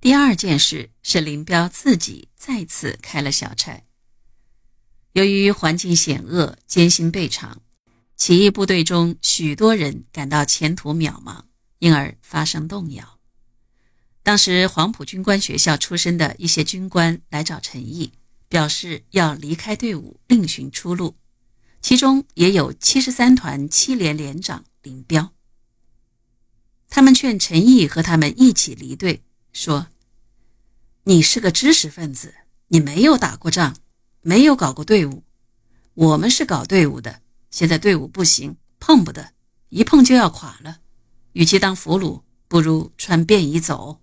第二件事是林彪自己再次开了小差。由于环境险恶、艰辛备尝，起义部队中许多人感到前途渺茫，因而发生动摇。当时黄埔军官学校出身的一些军官来找陈毅，表示要离开队伍，另寻出路。其中也有七十三团七连连长林彪。他们劝陈毅和他们一起离队，说：“你是个知识分子，你没有打过仗，没有搞过队伍。我们是搞队伍的，现在队伍不行，碰不得，一碰就要垮了。与其当俘虏，不如穿便衣走。”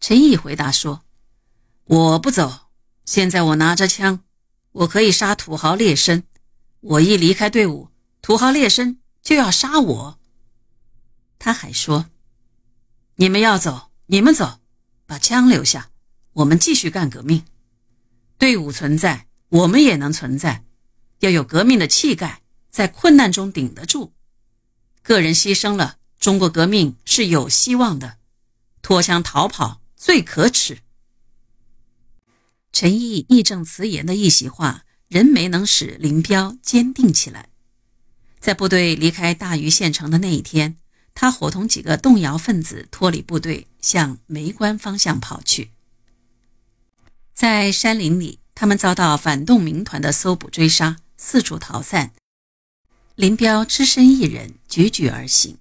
陈毅回答说：“我不走，现在我拿着枪。”我可以杀土豪劣绅，我一离开队伍，土豪劣绅就要杀我。他还说：“你们要走，你们走，把枪留下，我们继续干革命。队伍存在，我们也能存在。要有革命的气概，在困难中顶得住。个人牺牲了，中国革命是有希望的。脱枪逃跑最可耻。”陈毅义正辞严的一席话，仍没能使林彪坚定起来。在部队离开大余县城的那一天，他伙同几个动摇分子脱离部队，向梅关方向跑去。在山林里，他们遭到反动民团的搜捕追杀，四处逃散。林彪只身一人，踽踽而行。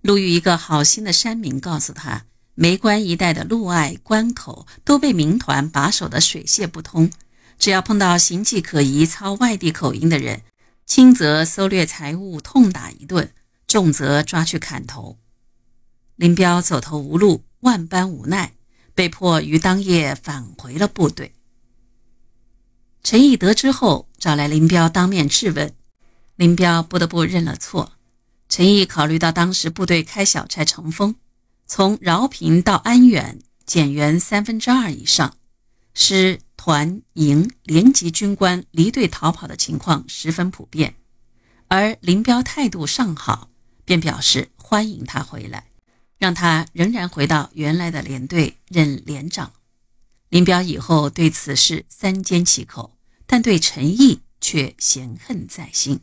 路遇一个好心的山民，告诉他。梅关一带的路隘关口都被民团把守的水泄不通，只要碰到形迹可疑、操外地口音的人，轻则搜掠财物痛打一顿，重则抓去砍头。林彪走投无路，万般无奈，被迫于当夜返回了部队。陈毅得知后，找来林彪当面质问，林彪不得不认了错。陈毅考虑到当时部队开小差成风。从饶平到安远，减员三分之二以上，师团营连级军官离队逃跑的情况十分普遍。而林彪态度尚好，便表示欢迎他回来，让他仍然回到原来的连队任连长。林彪以后对此事三缄其口，但对陈毅却嫌恨在心。